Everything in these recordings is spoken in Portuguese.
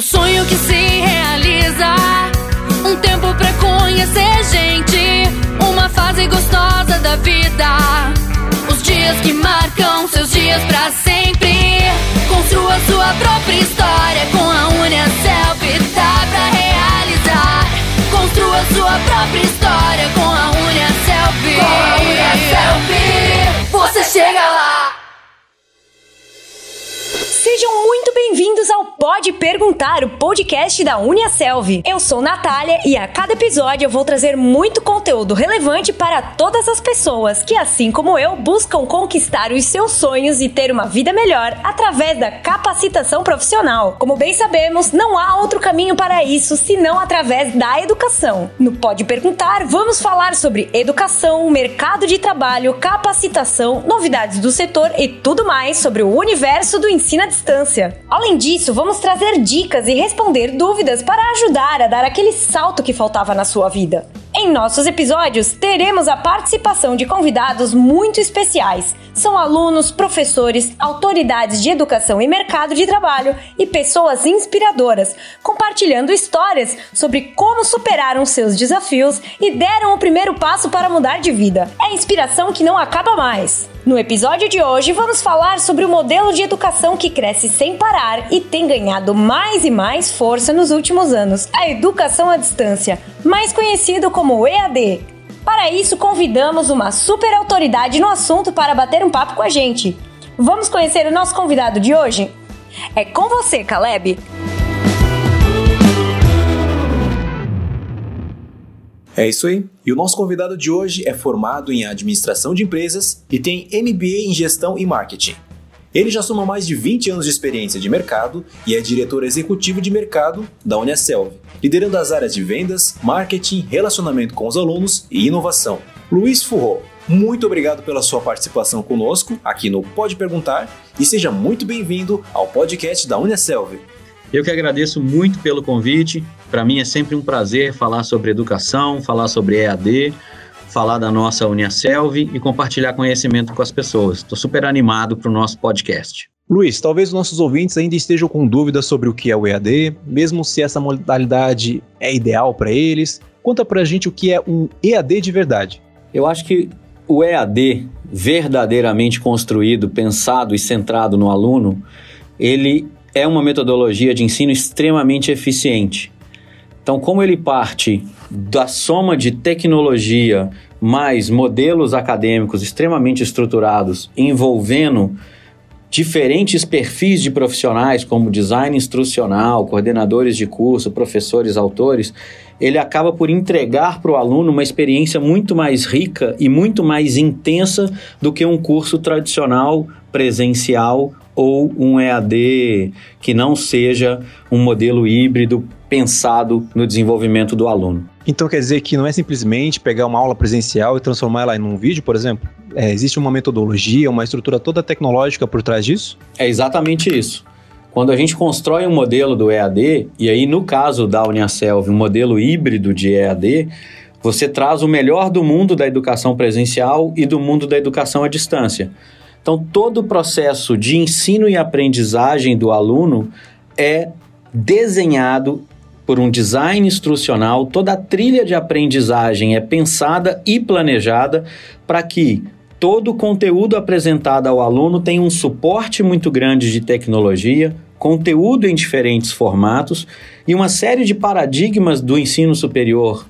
O sonho que se realiza. Um tempo pra conhecer gente. Uma fase gostosa da vida. Os dias que marcam seus dias pra sempre. Construa sua própria história com a Unicelp. Dá pra realizar. Construa sua própria história com a Unicelp. Com a Unicelp. Você chega lá. Sejam muito bem-vindos ao Pode Perguntar, o podcast da Uniaselv. Eu sou Natália e a cada episódio eu vou trazer muito conteúdo relevante para todas as pessoas que, assim como eu, buscam conquistar os seus sonhos e ter uma vida melhor através da capacitação profissional. Como bem sabemos, não há outro caminho para isso senão através da educação. No Pode Perguntar, vamos falar sobre educação, mercado de trabalho, capacitação, novidades do setor e tudo mais sobre o universo do ensino à distância. Além disso, vamos trazer dicas e responder dúvidas para ajudar a dar aquele salto que faltava na sua vida. Em nossos episódios, teremos a participação de convidados muito especiais. São alunos, professores, autoridades de educação e mercado de trabalho e pessoas inspiradoras, compartilhando histórias sobre como superaram seus desafios e deram o primeiro passo para mudar de vida. É inspiração que não acaba mais. No episódio de hoje, vamos falar sobre o modelo de educação que cresce sem parar e tem ganhado mais e mais força nos últimos anos: a educação à distância, mais conhecido como EAD. Para isso, convidamos uma super autoridade no assunto para bater um papo com a gente. Vamos conhecer o nosso convidado de hoje? É com você, Caleb! É isso aí. E o nosso convidado de hoje é formado em administração de empresas e tem MBA em gestão e marketing. Ele já soma mais de 20 anos de experiência de mercado e é diretor executivo de mercado da Uniaselv, liderando as áreas de vendas, marketing, relacionamento com os alunos e inovação. Luiz Furro, muito obrigado pela sua participação conosco aqui no Pode Perguntar e seja muito bem-vindo ao podcast da Uniaselv. Eu que agradeço muito pelo convite. Para mim é sempre um prazer falar sobre educação, falar sobre EAD, falar da nossa Uniaselv e compartilhar conhecimento com as pessoas. Estou super animado para o nosso podcast. Luiz, talvez os nossos ouvintes ainda estejam com dúvidas sobre o que é o EAD, mesmo se essa modalidade é ideal para eles. Conta para a gente o que é um EAD de verdade. Eu acho que o EAD, verdadeiramente construído, pensado e centrado no aluno, ele é uma metodologia de ensino extremamente eficiente. Então, como ele parte da soma de tecnologia mais modelos acadêmicos extremamente estruturados, envolvendo diferentes perfis de profissionais, como design instrucional, coordenadores de curso, professores, autores, ele acaba por entregar para o aluno uma experiência muito mais rica e muito mais intensa do que um curso tradicional presencial ou um EAD que não seja um modelo híbrido pensado no desenvolvimento do aluno. Então quer dizer que não é simplesmente pegar uma aula presencial e transformar ela em um vídeo, por exemplo? É, existe uma metodologia, uma estrutura toda tecnológica por trás disso? É exatamente isso. Quando a gente constrói um modelo do EAD, e aí no caso da Uniaselv, um modelo híbrido de EAD, você traz o melhor do mundo da educação presencial e do mundo da educação à distância. Então, todo o processo de ensino e aprendizagem do aluno é desenhado por um design instrucional, toda a trilha de aprendizagem é pensada e planejada para que todo o conteúdo apresentado ao aluno tenha um suporte muito grande de tecnologia, conteúdo em diferentes formatos e uma série de paradigmas do ensino superior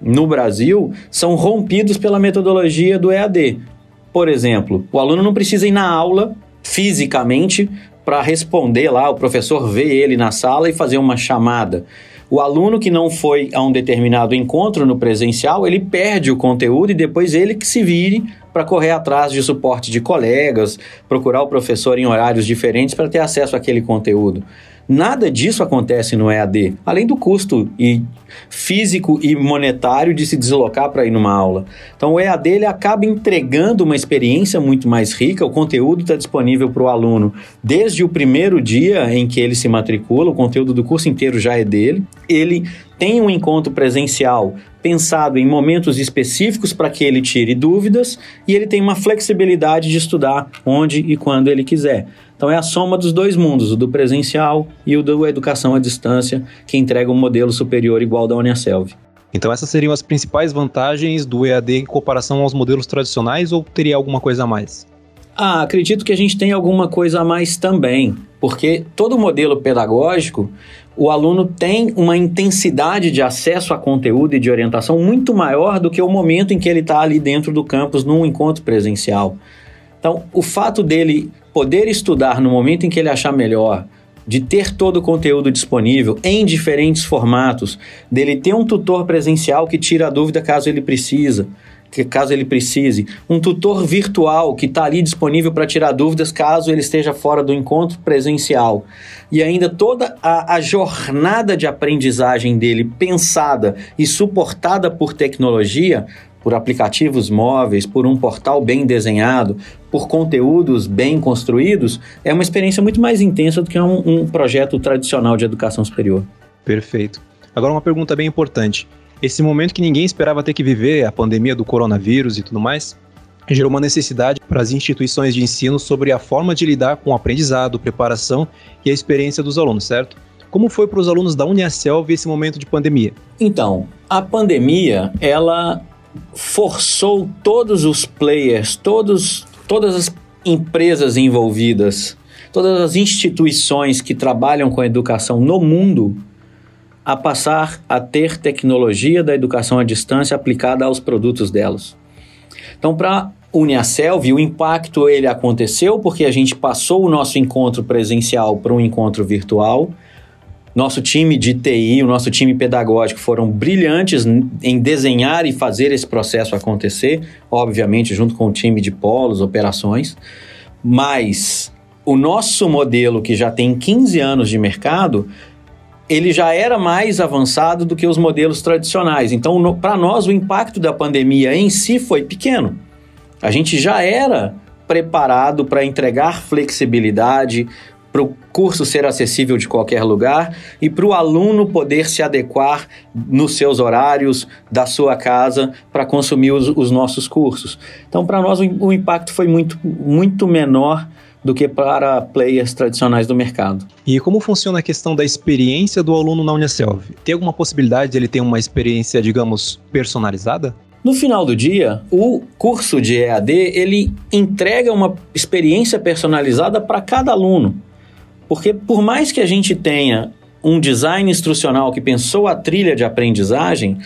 no Brasil são rompidos pela metodologia do EAD, por exemplo, o aluno não precisa ir na aula fisicamente para responder lá, o professor vê ele na sala e fazer uma chamada. O aluno que não foi a um determinado encontro no presencial, ele perde o conteúdo e depois ele que se vire para correr atrás de suporte de colegas, procurar o professor em horários diferentes para ter acesso àquele conteúdo. Nada disso acontece no EAD, além do custo e físico e monetário de se deslocar para ir numa aula. Então o EAD ele acaba entregando uma experiência muito mais rica, o conteúdo está disponível para o aluno desde o primeiro dia em que ele se matricula, o conteúdo do curso inteiro já é dele. Ele tem um encontro presencial pensado em momentos específicos para que ele tire dúvidas e ele tem uma flexibilidade de estudar onde e quando ele quiser. Então é a soma dos dois mundos, o do presencial e o da educação à distância, que entrega um modelo superior igual ao da Uniaselv. Então essas seriam as principais vantagens do EAD em comparação aos modelos tradicionais ou teria alguma coisa a mais? Ah, acredito que a gente tem alguma coisa a mais também, porque todo modelo pedagógico, o aluno tem uma intensidade de acesso a conteúdo e de orientação muito maior do que o momento em que ele está ali dentro do campus num encontro presencial. Então, o fato dele poder estudar no momento em que ele achar melhor, de ter todo o conteúdo disponível em diferentes formatos, dele ter um tutor presencial que tira a dúvida caso ele precisa, que caso ele precise, um tutor virtual que está ali disponível para tirar dúvidas caso ele esteja fora do encontro presencial. E ainda toda a, a jornada de aprendizagem dele pensada e suportada por tecnologia, por aplicativos móveis, por um portal bem desenhado, por conteúdos bem construídos, é uma experiência muito mais intensa do que um, um projeto tradicional de educação superior. Perfeito. Agora uma pergunta bem importante. Esse momento que ninguém esperava ter que viver, a pandemia do coronavírus e tudo mais, gerou uma necessidade para as instituições de ensino sobre a forma de lidar com o aprendizado, preparação e a experiência dos alunos, certo? Como foi para os alunos da Uniaselv esse momento de pandemia? Então, a pandemia, ela forçou todos os players, todos, todas as empresas envolvidas, todas as instituições que trabalham com a educação no mundo a passar a ter tecnologia da educação à distância aplicada aos produtos delas. Então, para Uniaselv, o impacto ele aconteceu porque a gente passou o nosso encontro presencial para um encontro virtual. Nosso time de TI, o nosso time pedagógico foram brilhantes em desenhar e fazer esse processo acontecer, obviamente junto com o time de polos, operações. Mas o nosso modelo, que já tem 15 anos de mercado, ele já era mais avançado do que os modelos tradicionais. Então, para nós, o impacto da pandemia em si foi pequeno. A gente já era preparado para entregar flexibilidade, para o curso ser acessível de qualquer lugar e para o aluno poder se adequar nos seus horários da sua casa para consumir os, os, nossos cursos. Então, para nós, o, o impacto foi muito, muito menor do que para players tradicionais do mercado. E como funciona a questão da experiência do aluno na Unicelv? Tem alguma possibilidade de ele ter uma experiência, digamos, personalizada? No final do dia, o curso de EAD ele entrega uma experiência personalizada para cada aluno. Porque por mais que a gente tenha um design instrucional que pensou a trilha de aprendizagem,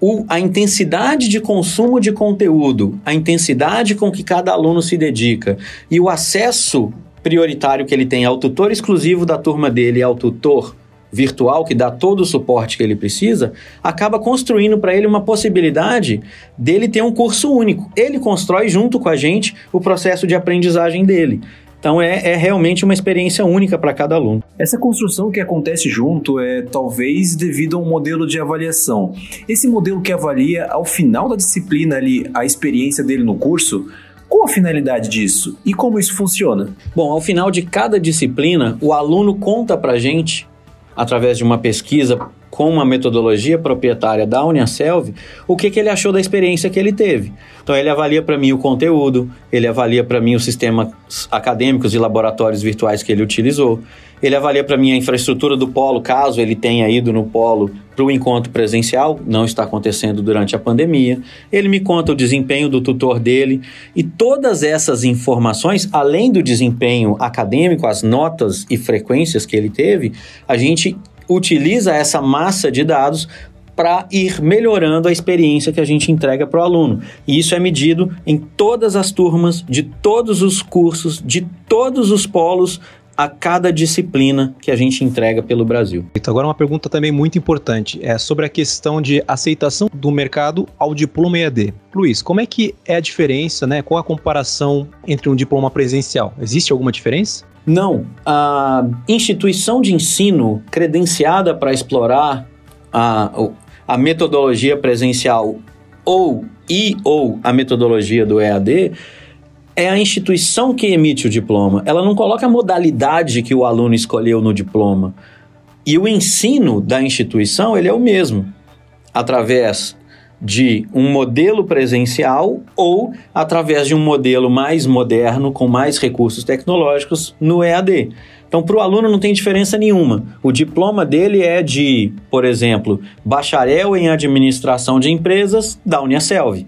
o, a intensidade de consumo de conteúdo, a intensidade com que cada aluno se dedica e o acesso prioritário que ele tem ao tutor exclusivo da turma dele ao tutor virtual que dá todo o suporte que ele precisa, acaba construindo para ele uma possibilidade dele ter um curso único. Ele constrói junto com a gente o processo de aprendizagem dele. Então é, é realmente uma experiência única para cada aluno. Essa construção que acontece junto é talvez devido a um modelo de avaliação. Esse modelo que avalia ao final da disciplina ali a experiência dele no curso, qual a finalidade disso e como isso funciona? Bom, ao final de cada disciplina, o aluno conta para gente através de uma pesquisa com uma metodologia proprietária da Uniaselv, o que, que ele achou da experiência que ele teve. Então ele avalia para mim o conteúdo, ele avalia para mim os sistemas acadêmicos e laboratórios virtuais que ele utilizou, ele avalia para mim a infraestrutura do polo, caso ele tenha ido no polo para o encontro presencial, não está acontecendo durante a pandemia. Ele me conta o desempenho do tutor dele e todas essas informações, além do desempenho acadêmico, as notas e frequências que ele teve, a gente utiliza essa massa de dados para ir melhorando a experiência que a gente entrega para o aluno. E isso é medido em todas as turmas, de todos os cursos, de todos os polos a cada disciplina que a gente entrega pelo Brasil. Então, agora uma pergunta também muito importante é sobre a questão de aceitação do mercado ao diploma EAD. Luiz, como é que é a diferença, né? Qual a comparação entre um diploma presencial? Existe alguma diferença? Não. A instituição de ensino credenciada para explorar a, a metodologia presencial ou e ou a metodologia do EAD é a instituição que emite o diploma. Ela não coloca a modalidade que o aluno escolheu no diploma. E o ensino da instituição ele é o mesmo, através de um modelo presencial ou através de um modelo mais moderno, com mais recursos tecnológicos, no EAD. Então, para o aluno não tem diferença nenhuma. O diploma dele é de, por exemplo, bacharel em administração de empresas da Uniaselv.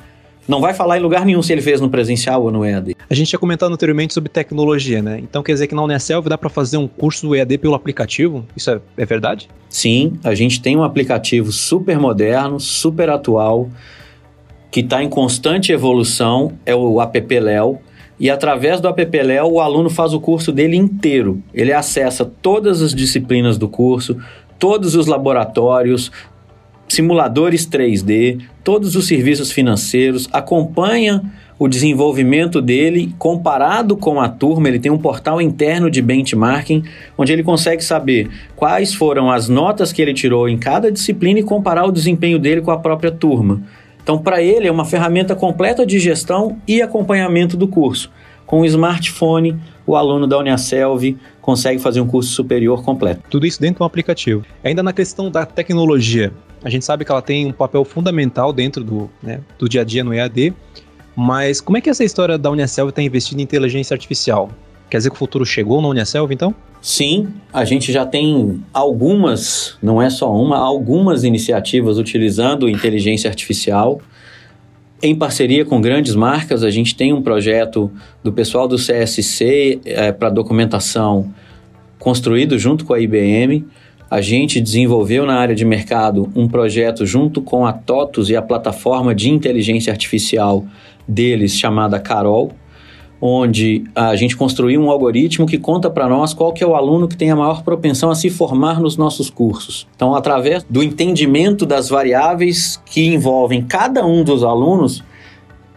Não vai falar em lugar nenhum se ele fez no presencial ou no EAD. A gente tinha comentado anteriormente sobre tecnologia, né? Então quer dizer que na Uniaselv dá para fazer um curso do EAD pelo aplicativo? Isso é, é verdade? Sim, a gente tem um aplicativo super moderno, super atual, que está em constante evolução, é o app Léo. E através do app Léo, o aluno faz o curso dele inteiro. Ele acessa todas as disciplinas do curso, todos os laboratórios, simuladores 3D, todos os serviços financeiros, acompanha o desenvolvimento dele comparado com a turma. Ele tem um portal interno de benchmarking, onde ele consegue saber quais foram as notas que ele tirou em cada disciplina e comparar o desempenho dele com a própria turma. Então, para ele, é uma ferramenta completa de gestão e acompanhamento do curso. Com o smartphone, o aluno da Uniaselv consegue fazer um curso superior completo. Tudo isso dentro do aplicativo. Ainda na questão da tecnologia, a gente sabe que ela tem um papel fundamental dentro do, né, do dia a dia no EAD, mas como é que essa história da Unicelv está investindo em inteligência artificial? Quer dizer que o futuro chegou na Unicelv, então? Sim, a gente já tem algumas, não é só uma, algumas iniciativas utilizando inteligência artificial. Em parceria com grandes marcas, a gente tem um projeto do pessoal do CSC é, para documentação construído junto com a IBM, a gente desenvolveu na área de mercado um projeto junto com a TOTUS e a plataforma de inteligência artificial deles chamada Carol, onde a gente construiu um algoritmo que conta para nós qual que é o aluno que tem a maior propensão a se formar nos nossos cursos. Então, através do entendimento das variáveis que envolvem cada um dos alunos,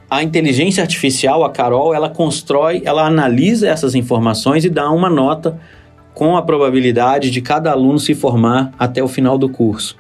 a inteligência artificial, a Carol, ela constrói, ela analisa essas informações e dá uma nota com a probabilidade de cada aluno se formar até o final do curso.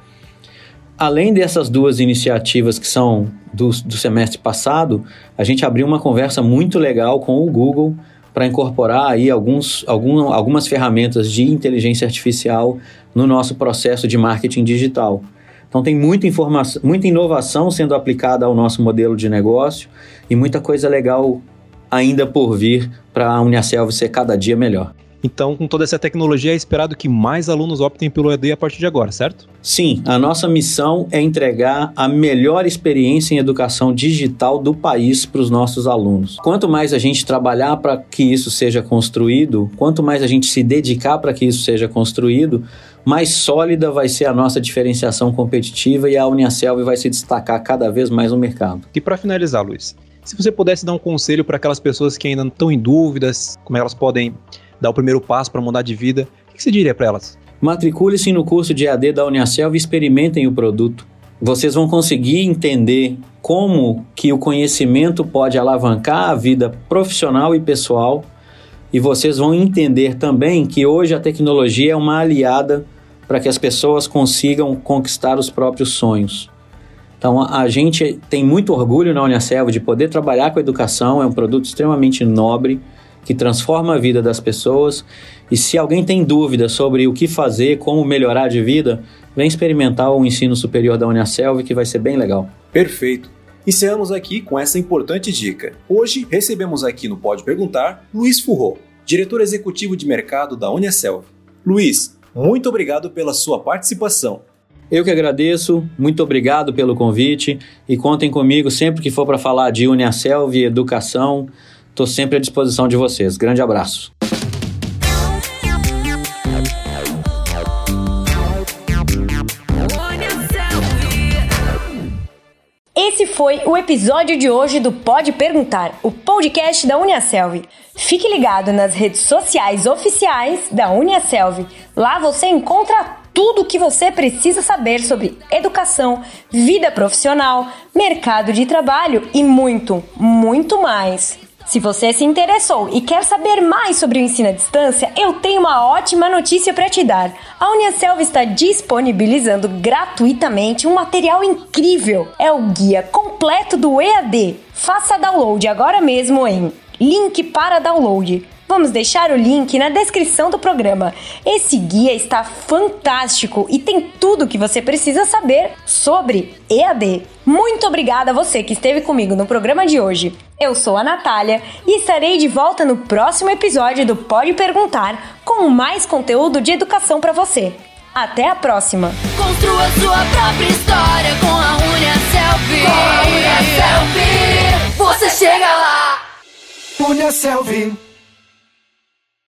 Além dessas duas iniciativas que são do, do semestre passado, a gente abriu uma conversa muito legal com o Google para incorporar aí alguns, algum, algumas ferramentas de inteligência artificial no nosso processo de marketing digital. Então tem muita informação, muita inovação sendo aplicada ao nosso modelo de negócio e muita coisa legal ainda por vir para a Uniaselv ser cada dia melhor. Então, com toda essa tecnologia, é esperado que mais alunos optem pelo EAD a partir de agora, certo? Sim, a nossa missão é entregar a melhor experiência em educação digital do país para os nossos alunos. Quanto mais a gente trabalhar para que isso seja construído, quanto mais a gente se dedicar para que isso seja construído, mais sólida vai ser a nossa diferenciação competitiva e a Uniaselv vai se destacar cada vez mais no mercado. E para finalizar, Luiz, se você pudesse dar um conselho para aquelas pessoas que ainda estão em dúvidas, como elas podem dar o primeiro passo para mudar de vida, o que você diria para elas? Matricule-se no curso de AD da Uniaselv e experimentem o produto. Vocês vão conseguir entender como que o conhecimento pode alavancar a vida profissional e pessoal e vocês vão entender também que hoje a tecnologia é uma aliada para que as pessoas consigam conquistar os próprios sonhos. Então a gente tem muito orgulho na Uniaselv de poder trabalhar com a educação, é um produto extremamente nobre que transforma a vida das pessoas. E se alguém tem dúvida sobre o que fazer, como melhorar de vida, vem experimentar o ensino superior da Uniaselv, que vai ser bem legal. Perfeito. Encerramos aqui com essa importante dica. Hoje recebemos aqui no Pode Perguntar Luiz Furro, diretor executivo de mercado da Uniaselv. Luiz, muito obrigado pela sua participação. Eu que agradeço, muito obrigado pelo convite e contem comigo sempre que for para falar de Uniaselv e educação. Estou sempre à disposição de vocês. Grande abraço. Esse foi o episódio de hoje do Pode Perguntar, o podcast da Uniaselv. Fique ligado nas redes sociais oficiais da Uniaselv. Lá você encontra tudo o que você precisa saber sobre educação, vida profissional, mercado de trabalho e muito, muito mais. Se você se interessou e quer saber mais sobre o ensino à distância, eu tenho uma ótima notícia para te dar. A Uniaselv está disponibilizando gratuitamente um material incrível. É o guia completo do EAD. Faça download agora mesmo em link para download Vamos deixar o link na descrição do programa. Esse guia está fantástico e tem tudo o que você precisa saber sobre EAD. Muito obrigada a você que esteve comigo no programa de hoje. Eu sou a Natália e estarei de volta no próximo episódio do Pode Perguntar com mais conteúdo de educação para você. Até a próxima! Construa sua própria história com a Unia Selfie. Com a Unia Selfie, você chega lá! Unia Selfie.